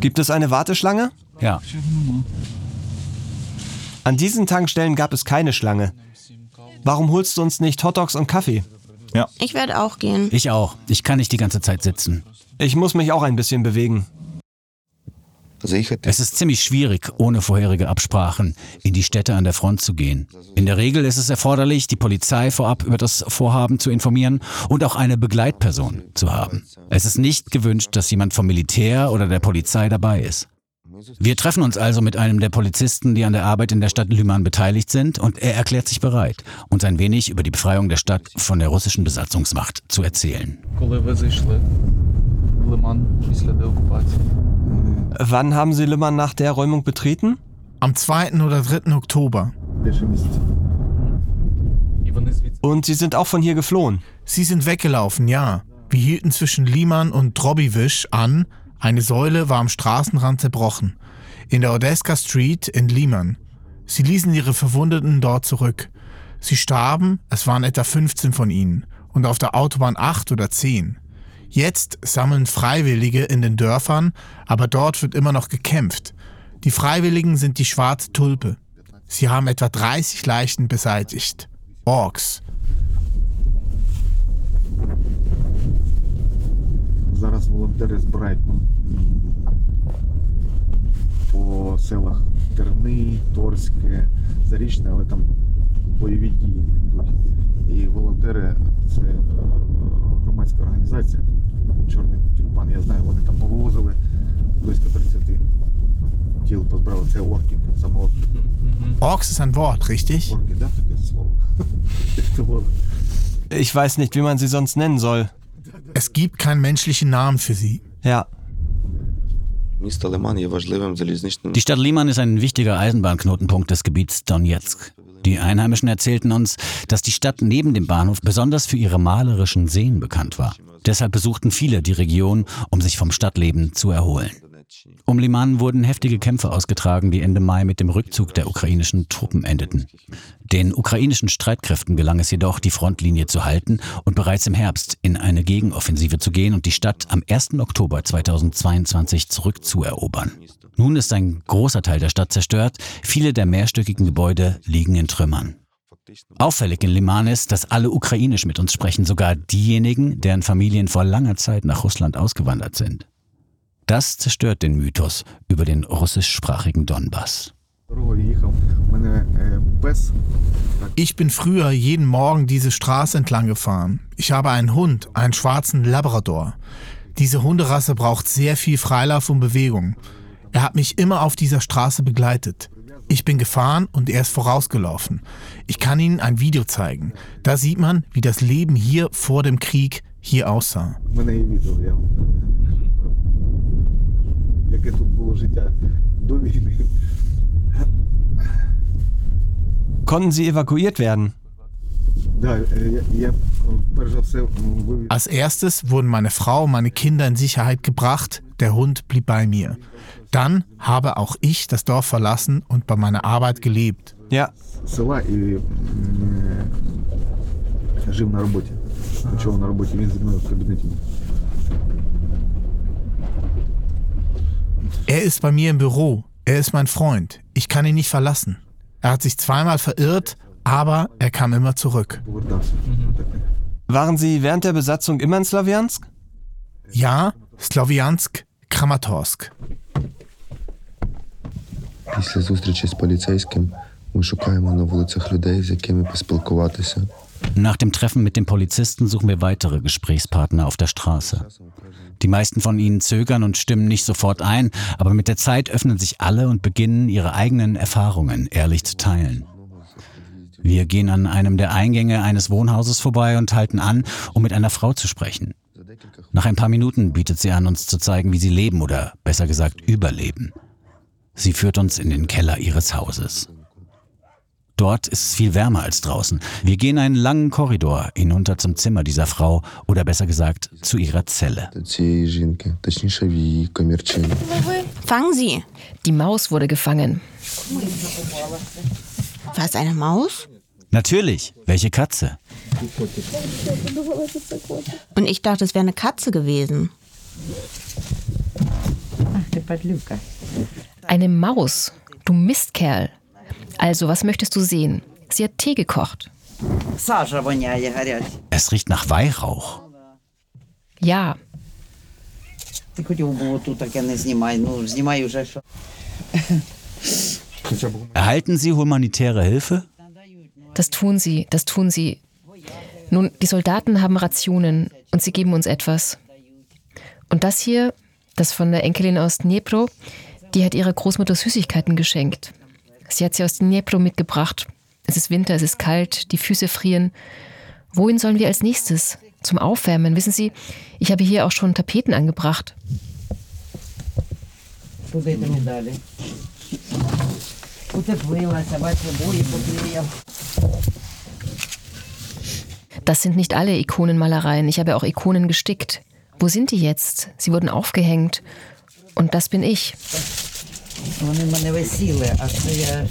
Gibt es eine Warteschlange? Ja. An diesen Tankstellen gab es keine Schlange. Warum holst du uns nicht Hotdogs und Kaffee? Ja. Ich werde auch gehen. Ich auch. Ich kann nicht die ganze Zeit sitzen. Ich muss mich auch ein bisschen bewegen. Es ist ziemlich schwierig, ohne vorherige Absprachen in die Städte an der Front zu gehen. In der Regel ist es erforderlich, die Polizei vorab über das Vorhaben zu informieren und auch eine Begleitperson zu haben. Es ist nicht gewünscht, dass jemand vom Militär oder der Polizei dabei ist. Wir treffen uns also mit einem der Polizisten, die an der Arbeit in der Stadt Lüman beteiligt sind, und er erklärt sich bereit, uns ein wenig über die Befreiung der Stadt von der russischen Besatzungsmacht zu erzählen. Wann haben Sie Lüman nach der Räumung betreten? Am 2. oder 3. Oktober. Und Sie sind auch von hier geflohen? Sie sind weggelaufen, ja. Wir hielten zwischen Liman und Drobivisch an, eine Säule war am Straßenrand zerbrochen. in der Odeska Street in Liman. Sie ließen ihre Verwundeten dort zurück. Sie starben, es waren etwa 15 von ihnen, und auf der Autobahn 8 oder 10. Jetzt sammeln Freiwillige in den Dörfern, aber dort wird immer noch gekämpft. Die Freiwilligen sind die schwarze Tulpe. Sie haben etwa 30 Leichen beseitigt. Orks. Зараз волонтери збирають м, по селах Терни, Торське, Зарічне, але там бойові дії йдуть. І волонтери це е, громадська організація. Чорний тюльпан, я знаю, вони там повозили близько 30 тіл, позбрали це орків, самого Orks ist ein Wort, richtig? орки, да, таке слово? Ich weiß nicht, wie man sie sonst nennen soll. Es gibt keinen menschlichen Namen für sie. Ja. Die Stadt Liman ist ein wichtiger Eisenbahnknotenpunkt des Gebiets Donetsk. Die Einheimischen erzählten uns, dass die Stadt neben dem Bahnhof besonders für ihre malerischen Seen bekannt war. Deshalb besuchten viele die Region, um sich vom Stadtleben zu erholen. Um Liman wurden heftige Kämpfe ausgetragen, die Ende Mai mit dem Rückzug der ukrainischen Truppen endeten. Den ukrainischen Streitkräften gelang es jedoch, die Frontlinie zu halten und bereits im Herbst in eine Gegenoffensive zu gehen und die Stadt am 1. Oktober 2022 zurückzuerobern. Nun ist ein großer Teil der Stadt zerstört, viele der mehrstöckigen Gebäude liegen in Trümmern. Auffällig in Liman ist, dass alle ukrainisch mit uns sprechen, sogar diejenigen, deren Familien vor langer Zeit nach Russland ausgewandert sind. Das zerstört den Mythos über den russischsprachigen Donbass. Ich bin früher jeden Morgen diese Straße entlang gefahren. Ich habe einen Hund, einen schwarzen Labrador. Diese Hunderasse braucht sehr viel Freilauf und Bewegung. Er hat mich immer auf dieser Straße begleitet. Ich bin gefahren und er ist vorausgelaufen. Ich kann Ihnen ein Video zeigen. Da sieht man, wie das Leben hier vor dem Krieg hier aussah яке тут було життя до війни. Konnten sie evakuiert werden? Да, е, я, я перш за все м, вивів Als erstes wurden meine Frau und meine Kinder in Sicherheit gebracht. Der Hund blieb bei mir. Dann habe auch ich das Dorf verlassen und bei meiner Arbeit gelebt. Ja. з села і м, е, жив на роботі. Ночував на роботі, він зі мною в кабінеті. Er ist bei mir im Büro. Er ist mein Freund. Ich kann ihn nicht verlassen. Er hat sich zweimal verirrt, aber er kam immer zurück. Повертався. Waren Sie während der Besatzung immer in Slawiansk? Ja, Sloviansk, Kramatorsk. Після зустрічі з поліцейським ми шукаємо на вулицях людей, з якими поспілкуватися. Nach dem Treffen mit dem Polizisten suchen wir weitere Gesprächspartner auf der Straße. Die meisten von ihnen zögern und stimmen nicht sofort ein, aber mit der Zeit öffnen sich alle und beginnen ihre eigenen Erfahrungen ehrlich zu teilen. Wir gehen an einem der Eingänge eines Wohnhauses vorbei und halten an, um mit einer Frau zu sprechen. Nach ein paar Minuten bietet sie an, uns zu zeigen, wie sie leben oder besser gesagt überleben. Sie führt uns in den Keller ihres Hauses. Dort ist es viel wärmer als draußen. Wir gehen einen langen Korridor hinunter zum Zimmer dieser Frau oder besser gesagt zu ihrer Zelle. Fangen Sie! Die Maus wurde gefangen. War es eine Maus? Natürlich. Welche Katze? Und ich dachte, es wäre eine Katze gewesen. Eine Maus. Du Mistkerl. Also, was möchtest du sehen? Sie hat Tee gekocht. Es riecht nach Weihrauch. Ja. Erhalten Sie humanitäre Hilfe? Das tun sie, das tun sie. Nun, die Soldaten haben Rationen und sie geben uns etwas. Und das hier, das von der Enkelin aus Dnipro, die hat ihrer Großmutter Süßigkeiten geschenkt. Sie hat sie aus Dnipro mitgebracht. Es ist Winter, es ist kalt, die Füße frieren. Wohin sollen wir als nächstes? Zum Aufwärmen. Wissen Sie, ich habe hier auch schon Tapeten angebracht. Das sind nicht alle Ikonenmalereien. Ich habe auch Ikonen gestickt. Wo sind die jetzt? Sie wurden aufgehängt. Und das bin ich. Вони в мене висіли, а це я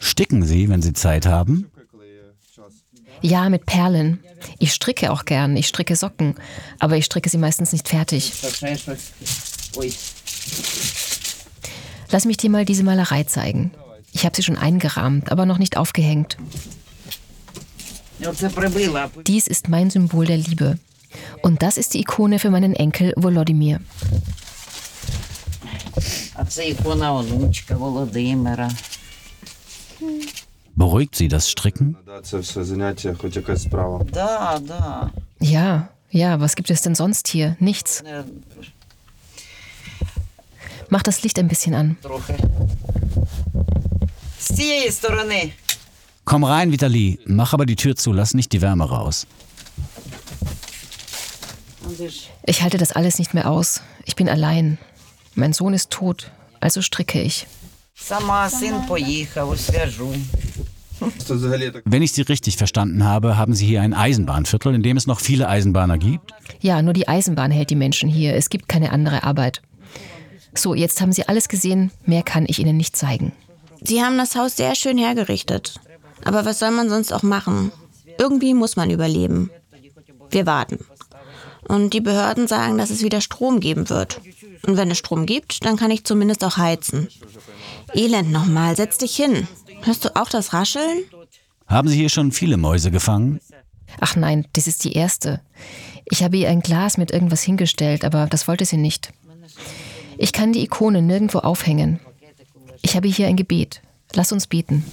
Sticken Sie, wenn Sie Zeit haben? Ja, mit Perlen. Ich stricke auch gern. Ich stricke Socken. Aber ich stricke sie meistens nicht fertig. ще щось. Ой. Lass mich dir mal diese Malerei zeigen. Ich habe sie schon eingerahmt, aber noch nicht aufgehängt. Оце прибила. Dies ist mein Symbol der Liebe. Und das ist die Ikone für meinen Enkel Volodymyr. А це ікона онучка Володимира. Beruhigt Sie das Stricken? Це все заняття, хоч якась справа. Да, да. Ja, ja, was gibt es denn sonst hier? Nichts. Е, Mach das Licht ein bisschen an. Трохи. З цієї сторони. Komm rein, Vitali. Mach aber die Tür zu, lass nicht die Wärme raus. Ich halte das alles nicht mehr aus. Ich bin allein. Mein Sohn ist tot, also stricke ich. Wenn ich Sie richtig verstanden habe, haben Sie hier ein Eisenbahnviertel, in dem es noch viele Eisenbahner gibt? Ja, nur die Eisenbahn hält die Menschen hier. Es gibt keine andere Arbeit. So, jetzt haben Sie alles gesehen. Mehr kann ich Ihnen nicht zeigen. Sie haben das Haus sehr schön hergerichtet. Aber was soll man sonst auch machen? Irgendwie muss man überleben. Wir warten. Und die Behörden sagen, dass es wieder Strom geben wird. Und wenn es Strom gibt, dann kann ich zumindest auch heizen. Elend nochmal, setz dich hin. Hörst du auch das Rascheln? Haben Sie hier schon viele Mäuse gefangen? Ach nein, das ist die erste. Ich habe ihr ein Glas mit irgendwas hingestellt, aber das wollte sie nicht. Ich kann die Ikone nirgendwo aufhängen. Ich habe hier ein Gebet. Lass uns beten.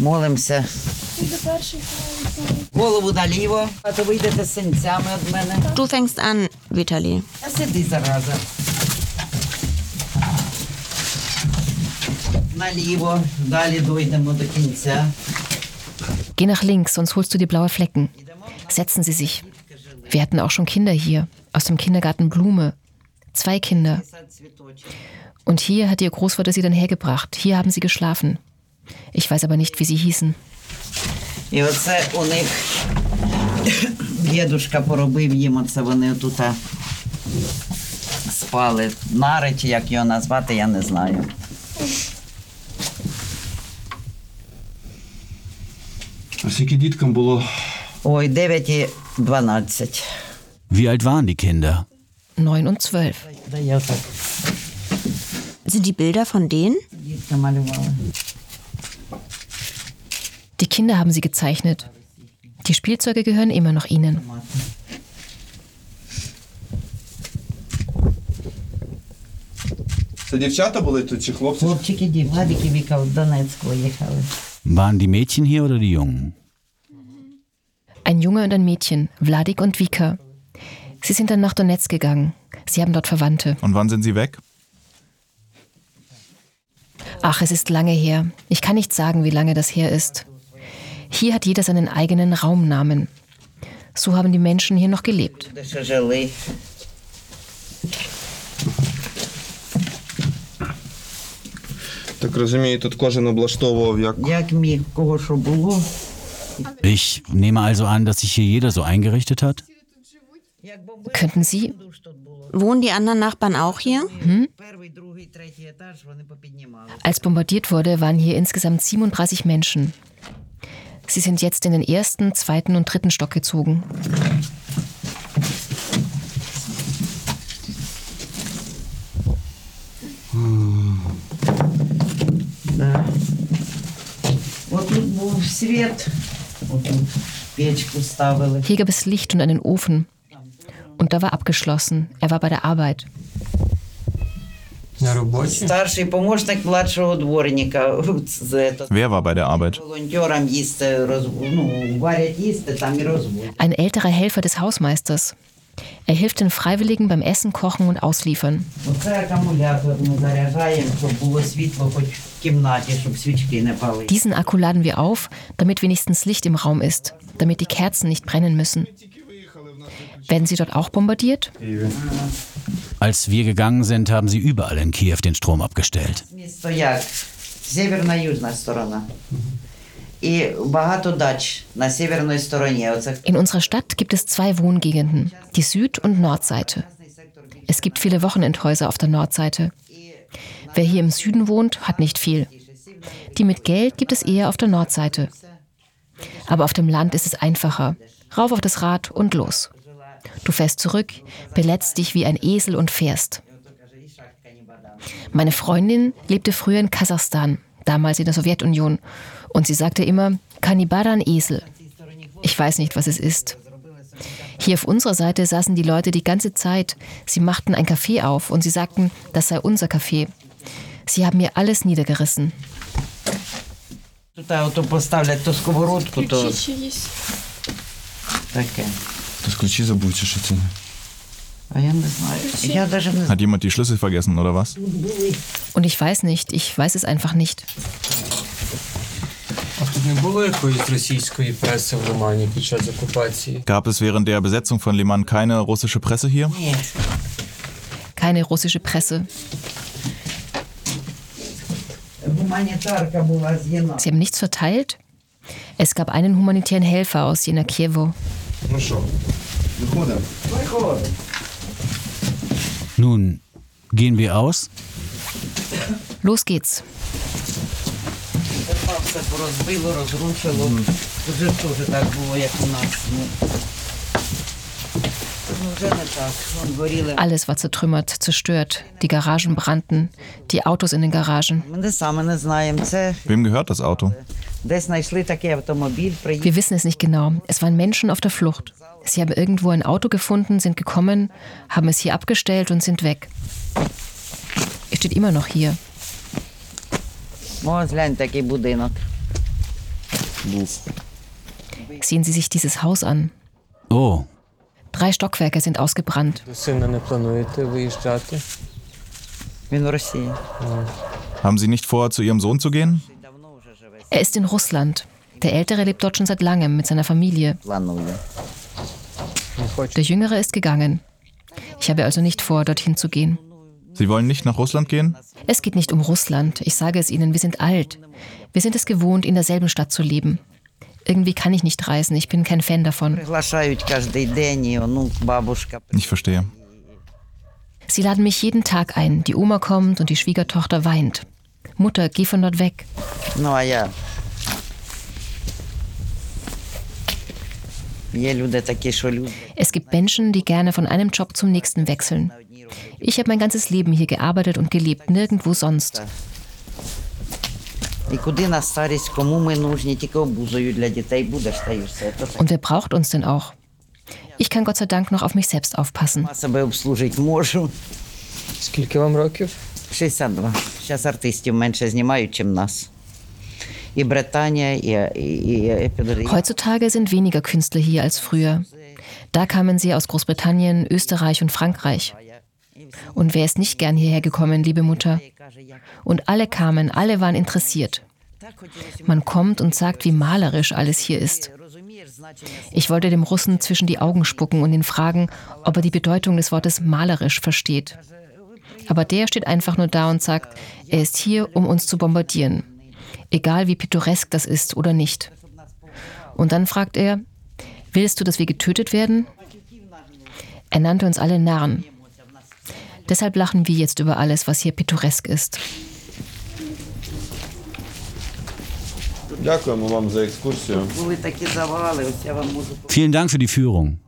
молимося. Голову наліво, а то вийдете з синцями від мене. Du fängst an, Vitali. А сиди зараза. Наліво, далі дойдемо до кінця. Geh nach links, sonst holst du dir blaue Flecken. Setzen Sie sich. Wir hatten auch schon Kinder hier. Aus dem Kindergarten Blume. Zwei Kinder. Und hier hat ihr Großvater sie dann hergebracht. Hier haben sie geschlafen. Ich weiß aber nicht, wie sie hießen. І оце у них дідушка поробив їм, оце вони тут а, спали. Нари, чи як його назвати, я не знаю. А скільки діткам було? Ой, 9 і 12. Wie alt waren die Kinder? Neun und zwölf. Да я так Sind die Bilder von denen? дітка малювала. Die Kinder haben sie gezeichnet. Die Spielzeuge gehören immer noch ihnen. Waren die Mädchen hier oder die Jungen? Ein Junge und ein Mädchen, Vladik und Vika. Sie sind dann nach Donetsk gegangen. Sie haben dort Verwandte. Und wann sind sie weg? Ach, es ist lange her. Ich kann nicht sagen, wie lange das her ist. Hier hat jeder seinen eigenen Raumnamen. So haben die Menschen hier noch gelebt. Де ще жили. Так розумію, тут кожен облаштовував як. Як міг, кого що було. Ich nehme also an, dass sich hier jeder so eingerichtet hat? Könnten Sie? Wohnen die anderen Nachbarn auch hier? Hm? Als bombardiert wurde, waren hier insgesamt 37 Menschen. Sie sind jetzt in den ersten, zweiten und dritten Stock gezogen. Hier gab es Licht und einen Ofen. Und da war abgeschlossen. Er war bei der Arbeit На роботі? Старший помощник младшого дворника. З ето- Wer war bei der Arbeit? волонтерам їсти роз... ну, варять їсти, там і розводять. Ein älterer Helfer des Hausmeisters. Er hilft den Freiwilligen beim Essen, Kochen und Ausliefern. Оце акумулятор ми заряджаємо, щоб було світло хоч в кімнаті, щоб свічки не пали. Diesen Akku laden wir auf, damit wenigstens Licht im Raum ist, damit die Kerzen nicht brennen müssen. Werden Sie dort auch bombardiert? Als wir gegangen sind, haben sie überall in Kiew den Strom abgestellt. In unserer Stadt gibt es zwei Wohngegenden, die Süd- und Nordseite. Es gibt viele Wochenendhäuser auf der Nordseite. Wer hier im Süden wohnt, hat nicht viel. Die mit Geld gibt es eher auf der Nordseite. Aber auf dem Land ist es einfacher. Rauf auf das Rad und los. Du fährst zurück, beletzt dich wie ein Esel und fährst. Meine Freundin lebte früher in Kasachstan, damals in der Sowjetunion, und sie sagte immer, Kanibaran Esel. Ich weiß nicht, was es ist. Hier auf unserer Seite saßen die Leute die ganze Zeit. Sie machten ein Café auf und sie sagten, das sei unser Café. Sie haben mir alles niedergerissen. тут ото поставлять ту сковородку, то Ключі чиїсь. таке. Das ключі забудь, що це. А я не знаю. Я навіть не знаю. Hat jemand die Schlüssel vergessen oder was? Und ich weiß nicht, ich weiß es einfach nicht. А тут не було якоїсь російської преси в Лимані під час окупації? Gab es während der Besetzung von Liman keine russische Presse hier? Ні. Keine russische Presse. Гуманітарка була з Єна. Sie haben nichts verteilt? Es gab einen humanitären Helfer aus Jena Kiewo. Ну що, виходимо? Виходить. Nun, gehen wir aus? Los geht's. Все порозбило, розрушило. Тут же теж так було, як у нас. Ну, ну вже не так. Вон горіли. Alles war zertrümmert, zerstört. Die Garagen brannten, die Autos in den Garagen. Ми не саме не знаємо. Це Wem gehört das Auto? Wir wissen es nicht genau. Es waren Menschen auf der Flucht. Sie haben irgendwo ein Auto gefunden, sind gekommen, haben es hier abgestellt und sind weg. Es steht immer noch hier. Sehen Sie sich dieses Haus an. Oh. Drei Stockwerke sind ausgebrannt. Haben Sie nicht vor, zu Ihrem Sohn zu gehen? Er ist in Russland. Der Ältere lebt dort schon seit langem mit seiner Familie. Der Jüngere ist gegangen. Ich habe also nicht vor, dorthin zu gehen. Sie wollen nicht nach Russland gehen? Es geht nicht um Russland. Ich sage es Ihnen, wir sind alt. Wir sind es gewohnt, in derselben Stadt zu leben. Irgendwie kann ich nicht reisen, ich bin kein Fan davon. Ich verstehe. Sie laden mich jeden Tag ein. Die Oma kommt und die Schwiegertochter weint. Mutter, geh von dort weg. Ну, а я. Є люди такі, що люблять. Es gibt Menschen, die gerne von einem Job zum nächsten wechseln. Ich habe mein ganzes Leben hier gearbeitet und gelebt, nirgendwo sonst. І куди на старість, кому ми нужні, тільки обузою для дітей будеш, та й все. То Und wer braucht uns denn auch? Ich kann Gott sei Dank noch auf mich selbst aufpassen. сама себе обслужити можу. Скільки вам років? 62. Зараз артистів менше знімають, ніж нас. І Британія, і, і, і, і підрі- Heutzutage sind weniger Künstler hier als früher. Da kamen sie aus Großbritannien, Österreich und Frankreich. Und wer ist nicht gern hierher gekommen, liebe Mutter? Und alle kamen, alle waren interessiert. Man kommt und sagt, wie malerisch alles hier ist. Ich wollte dem Russen zwischen die Augen spucken und ihn fragen, ob er die Bedeutung des Wortes malerisch versteht. Aber der steht einfach nur da und sagt, er ist hier, um uns zu bombardieren. Egal wie pittoresk das ist oder nicht. Und dann fragt er, willst du, dass wir getötet werden? Er nannte uns alle Narren. Deshalb lachen wir jetzt über alles, was hier pittoresk ist. Vielen Dank für die Führung.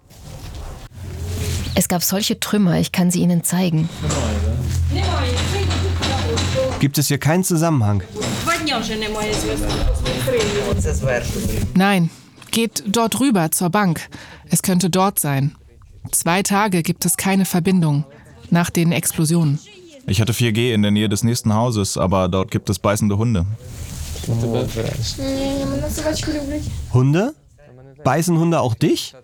Es gab solche Trümmer, ich kann sie Ihnen zeigen gibt es hier keinen Zusammenhang. Nein, geht dort rüber zur Bank. Es könnte dort sein. Zwei Tage gibt es keine Verbindung nach den Explosionen. Ich hatte 4G in der Nähe des nächsten Hauses, aber dort gibt es beißende Hunde. Hunde? Beißen Hunde auch dich?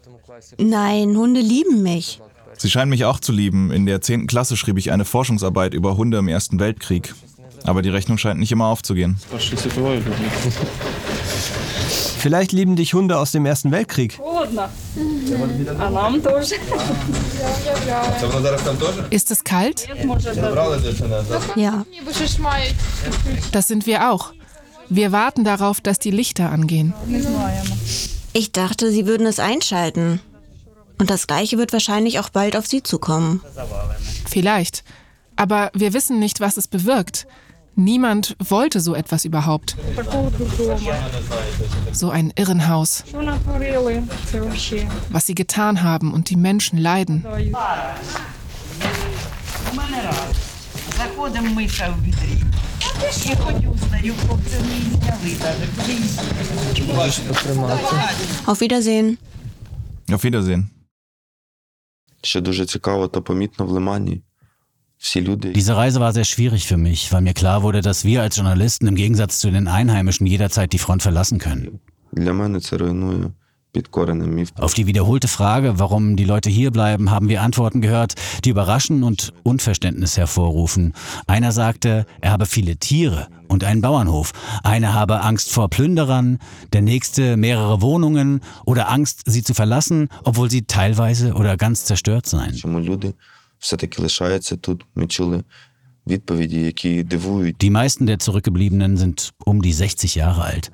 Nein, Hunde lieben mich. Sie scheinen mich auch zu lieben. In der 10. Klasse schrieb ich eine Forschungsarbeit über Hunde im Ersten Weltkrieg. Aber die Rechnung scheint nicht immer aufzugehen. Vielleicht lieben dich Hunde aus dem Ersten Weltkrieg. Ist es kalt? Ja. Das sind wir auch. Wir warten darauf, dass die Lichter angehen. Ich dachte, sie würden es einschalten. Und das Gleiche wird wahrscheinlich auch bald auf sie zukommen. Vielleicht. Aber wir wissen nicht, was es bewirkt. Niemand wollte so etwas überhaupt. So ein Irrenhaus. Was sie getan haben und die Menschen leiden. Заходимо миша в відрі. Я ходю, знаю, хлопці не зняли навіть. Auf Wiedersehen. Auf Wiedersehen. Ще дуже цікаво та помітно в Лимані. diese Reise war sehr schwierig für mich, weil mir klar wurde, dass wir als Journalisten im Gegensatz zu den Einheimischen jederzeit die Front verlassen können. Auf die wiederholte Frage, warum die Leute hier bleiben, haben wir Antworten gehört, die überraschen und Unverständnis hervorrufen. Einer sagte, er habe viele Tiere und einen Bauernhof. Einer habe Angst vor Plünderern, der nächste mehrere Wohnungen oder Angst, sie zu verlassen, obwohl sie teilweise oder ganz zerstört seien Чому люди все-таки лишаються тут? Ми чули відповіді, які дивують. Die meisten der Zurückgebliebenen sind um die 60 Jahre alt.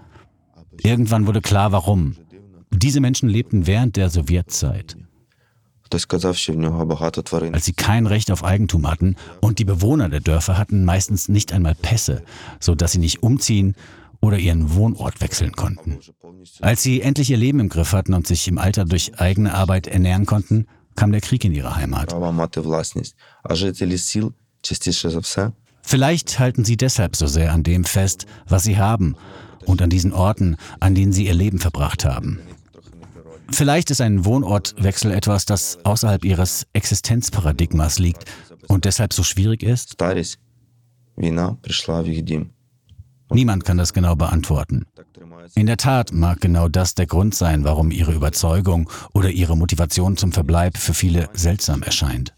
Irgendwann wurde klar, warum. Diese Menschen lebten während der Sowjetzeit. Хтось сказав, що в нього багато тварин. als sie kein Recht auf Eigentum hatten und die Bewohner der Dörfer hatten meistens nicht einmal Pässe, so dass sie nicht umziehen oder ihren Wohnort wechseln konnten. Als sie endlich ihr Leben im Griff hatten und sich im Alter durch eigene Arbeit ernähren konnten, kam der Krieg in ihre Heimat. Права мати власність. А жителі сіл частіше за все Vielleicht halten sie deshalb so sehr an dem fest, was sie haben und an diesen Orten, an denen sie ihr Leben verbracht haben. Vielleicht ist ein Wohnortwechsel etwas, das außerhalb ihres Existenzparadigmas liegt und deshalb so schwierig ist. старість. Війна прийшла в їх дім. Niemand kann das genau beantworten. In der Tat mag genau das der Grund sein, warum ihre Überzeugung oder ihre Motivation zum Verbleib für viele seltsam erscheint.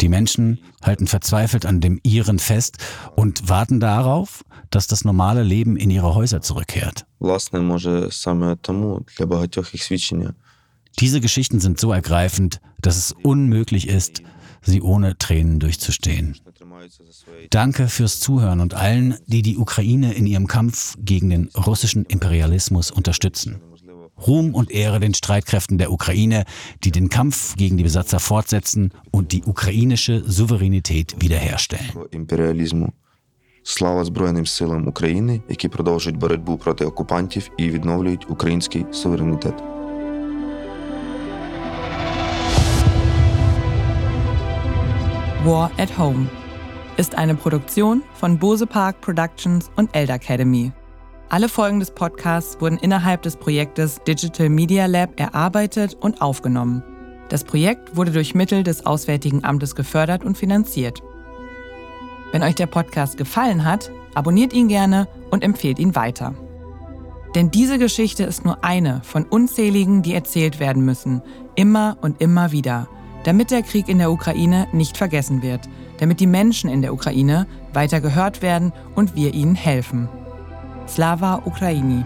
Die Menschen halten verzweifelt an dem ihren fest und warten darauf, dass das normale Leben in ihre Häuser zurückkehrt. Diese Geschichten sind so ergreifend, dass es unmöglich ist, sie ohne Tränen durchzustehen. Danke fürs Zuhören und allen, die die Ukraine in ihrem Kampf gegen den russischen Imperialismus unterstützen. Ruhm und Ehre den Streitkräften der Ukraine, die den Kampf gegen die Besatzer fortsetzen und die ukrainische Souveränität wiederherstellen. імперіалізму. Слава Збройним силам України, які продовжують боротьбу проти окупантів і відновлюють український суверенітет. War at Home ist eine Produktion von Bose Park Productions und Eld Academy. Alle Folgen des Podcasts wurden innerhalb des Projektes Digital Media Lab erarbeitet und aufgenommen. Das Projekt wurde durch Mittel des Auswärtigen Amtes gefördert und finanziert. Wenn euch der Podcast gefallen hat, abonniert ihn gerne und empfehlt ihn weiter. Denn diese Geschichte ist nur eine von unzähligen, die erzählt werden müssen, immer und immer wieder, damit der Krieg in der Ukraine nicht vergessen wird, damit die Menschen in der Ukraine weiter gehört werden und wir ihnen helfen. Slava Ukraini.